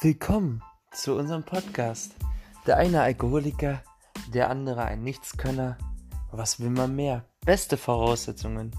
Willkommen zu unserem Podcast. Der eine Alkoholiker, der andere ein Nichtskönner. Was will man mehr? Beste Voraussetzungen.